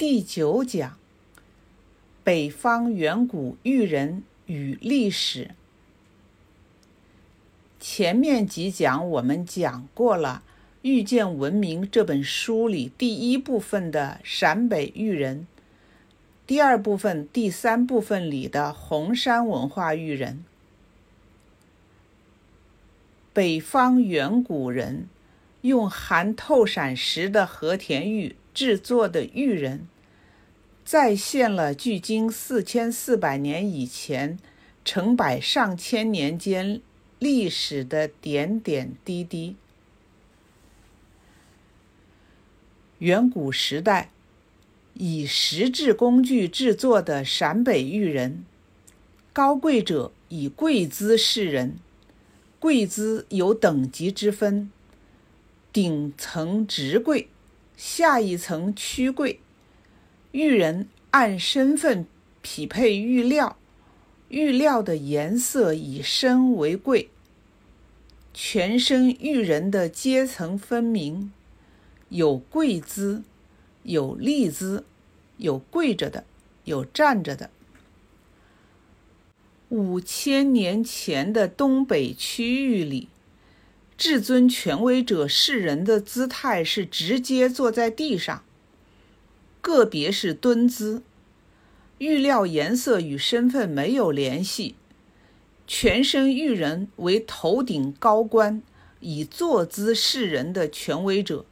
第九讲：北方远古玉人与历史。前面几讲我们讲过了《遇见文明》这本书里第一部分的陕北玉人，第二部分、第三部分里的红山文化玉人。北方远古人用含透闪石的和田玉。制作的玉人，再现了距今四千四百年以前、成百上千年间历史的点点滴滴。远古时代，以石制工具制作的陕北玉人，高贵者以贵姿示人，贵姿有等级之分，顶层直贵。下一层区贵，玉人按身份匹配玉料，玉料的颜色以深为贵。全身玉人的阶层分明，有跪姿，有立姿，有跪着的，有站着的。五千年前的东北区域里。至尊权威者示人的姿态是直接坐在地上，个别是蹲姿，玉料颜色与身份没有联系，全身玉人为头顶高官，以坐姿示人的权威者。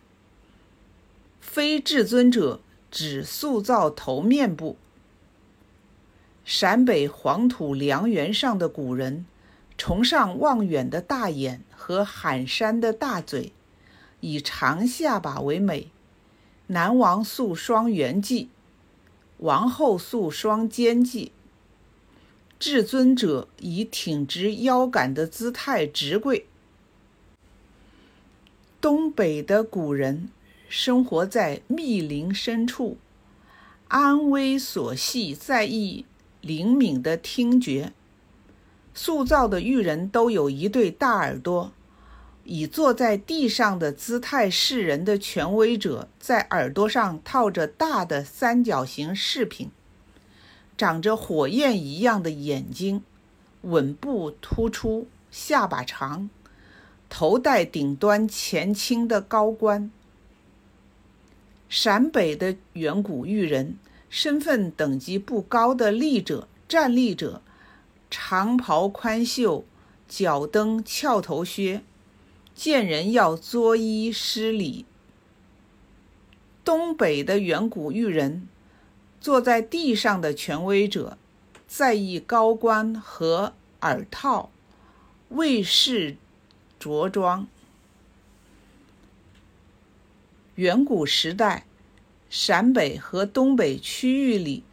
非至尊者只塑造头面部。陕北黄土梁原上的古人。崇尚望远的大眼和喊山的大嘴，以长下巴为美。南王塑双圆髻，王后塑双肩髻。至尊者以挺直腰杆的姿态直跪。东北的古人生活在密林深处，安危所系在意灵敏的听觉。塑造的玉人都有一对大耳朵，以坐在地上的姿态示人的权威者，在耳朵上套着大的三角形饰品，长着火焰一样的眼睛，吻部突出，下巴长，头戴顶端前倾的高冠。陕北的远古玉人，身份等级不高的立者、站立者。长袍宽袖，脚蹬翘头靴，见人要作揖施礼。东北的远古玉人，坐在地上的权威者，在意高冠和耳套，卫士着装。远古时代，陕北和东北区域里。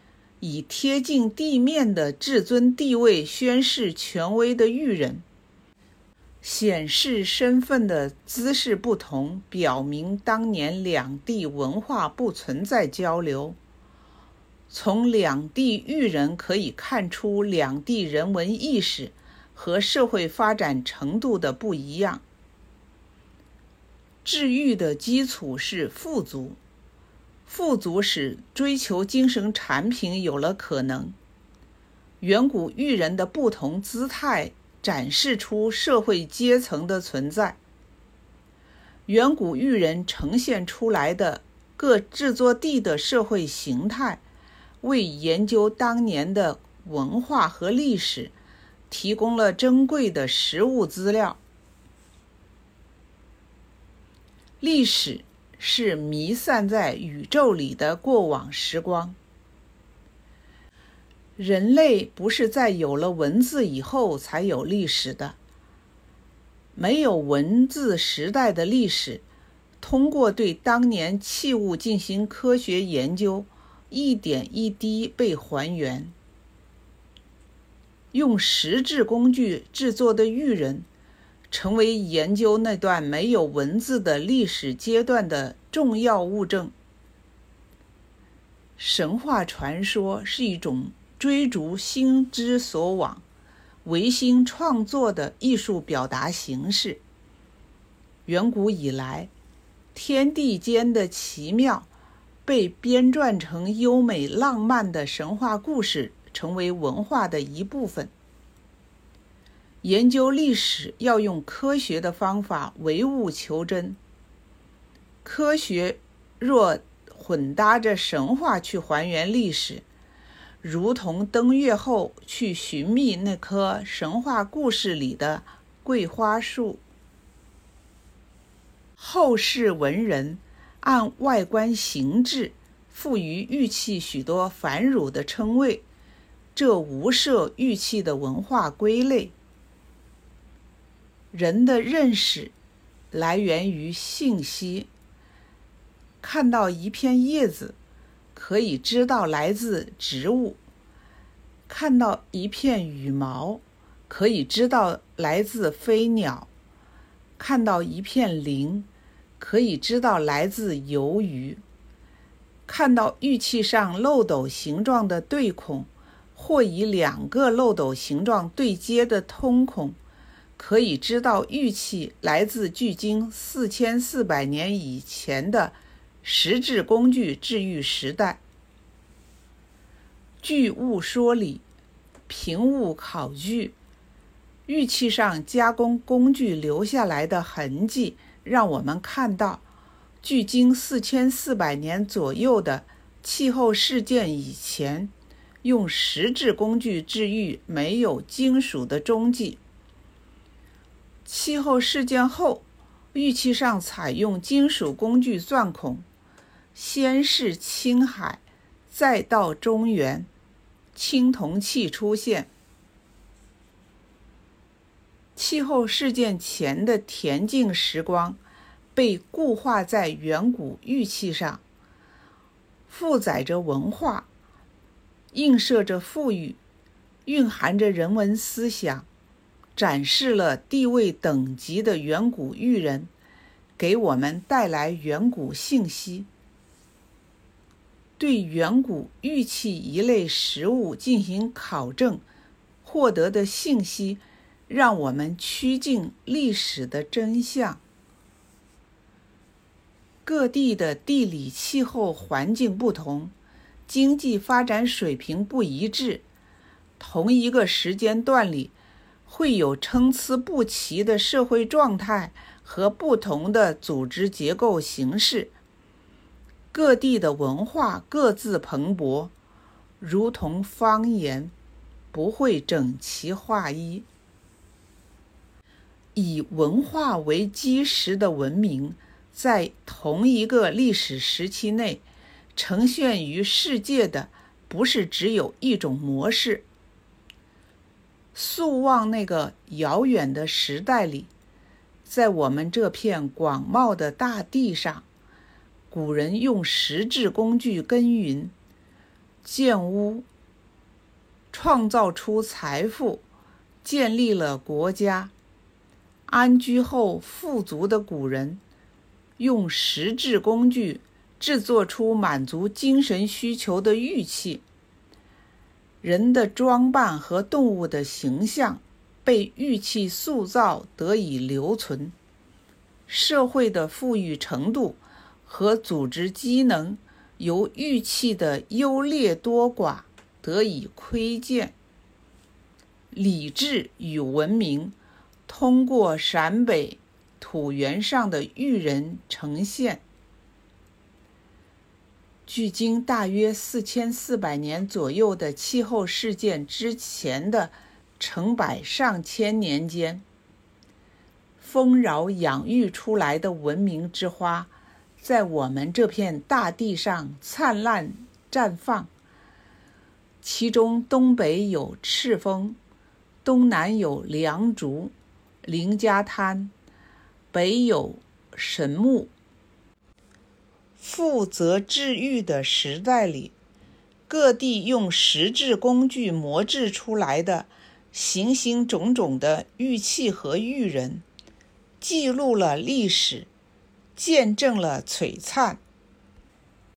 以贴近地面的至尊地位宣示权威的玉人，显示身份的姿势不同，表明当年两地文化不存在交流。从两地玉人可以看出两地人文意识和社会发展程度的不一样。治愈的基础是富足。富足使追求精神产品有了可能。远古玉人的不同姿态展示出社会阶层的存在。远古玉人呈现出来的各制作地的社会形态，为研究当年的文化和历史提供了珍贵的实物资料。历史。是弥散在宇宙里的过往时光。人类不是在有了文字以后才有历史的。没有文字时代的历史，通过对当年器物进行科学研究，一点一滴被还原。用石质工具制作的玉人。成为研究那段没有文字的历史阶段的重要物证。神话传说是一种追逐心之所往、唯心创作的艺术表达形式。远古以来，天地间的奇妙被编撰成优美浪漫的神话故事，成为文化的一部分。研究历史要用科学的方法唯物求真。科学若混搭着神话去还原历史，如同登月后去寻觅那棵神话故事里的桂花树。后世文人按外观形制赋予玉器许多繁缛的称谓，这无涉玉器的文化归类。人的认识来源于信息。看到一片叶子，可以知道来自植物；看到一片羽毛，可以知道来自飞鸟；看到一片鳞，可以知道来自鱿鱼；看到玉器上漏斗形状的对孔，或以两个漏斗形状对接的通孔，可以知道玉器来自距今四千四百年以前的。石质工具治愈时代，据物说理，凭物考据，玉器上加工工具留下来的痕迹，让我们看到，距今四千四百年左右的气候事件以前，用石质工具治愈没有金属的踪迹；气候事件后，玉器上采用金属工具钻孔。先是青海，再到中原，青铜器出现。气候事件前的恬静时光，被固化在远古玉器上，负载着文化，映射着富裕，蕴含着人文思想，展示了地位等级的远古玉人，给我们带来远古信息。对远古玉器一类实物进行考证，获得的信息，让我们趋近历史的真相。各地的地理气候环境不同，经济发展水平不一致，同一个时间段里，会有参差不齐的社会状态和不同的组织结构形式。各地的文化各自蓬勃，如同方言，不会整齐划一。以文化为基石的文明，在同一个历史时期内，呈现于世界的不是只有一种模式。溯望那个遥远的时代里，在我们这片广袤的大地上。古人用石质工具耕耘、建屋，创造出财富，建立了国家。安居后富足的古人，用石质工具制作出满足精神需求的玉器。人的装扮和动物的形象被玉器塑造得以留存。社会的富裕程度。和组织机能由玉器的优劣多寡得以窥见。礼制与文明通过陕北土原上的玉人呈现。距今大约四千四百年左右的气候事件之前的成百上千年间，丰饶养育出来的文明之花。在我们这片大地上灿烂绽放。其中，东北有赤峰，东南有良渚、凌家滩，北有神木。负责治玉的时代里，各地用石制工具磨制出来的形形种种的玉器和玉人，记录了历史。见证了璀璨。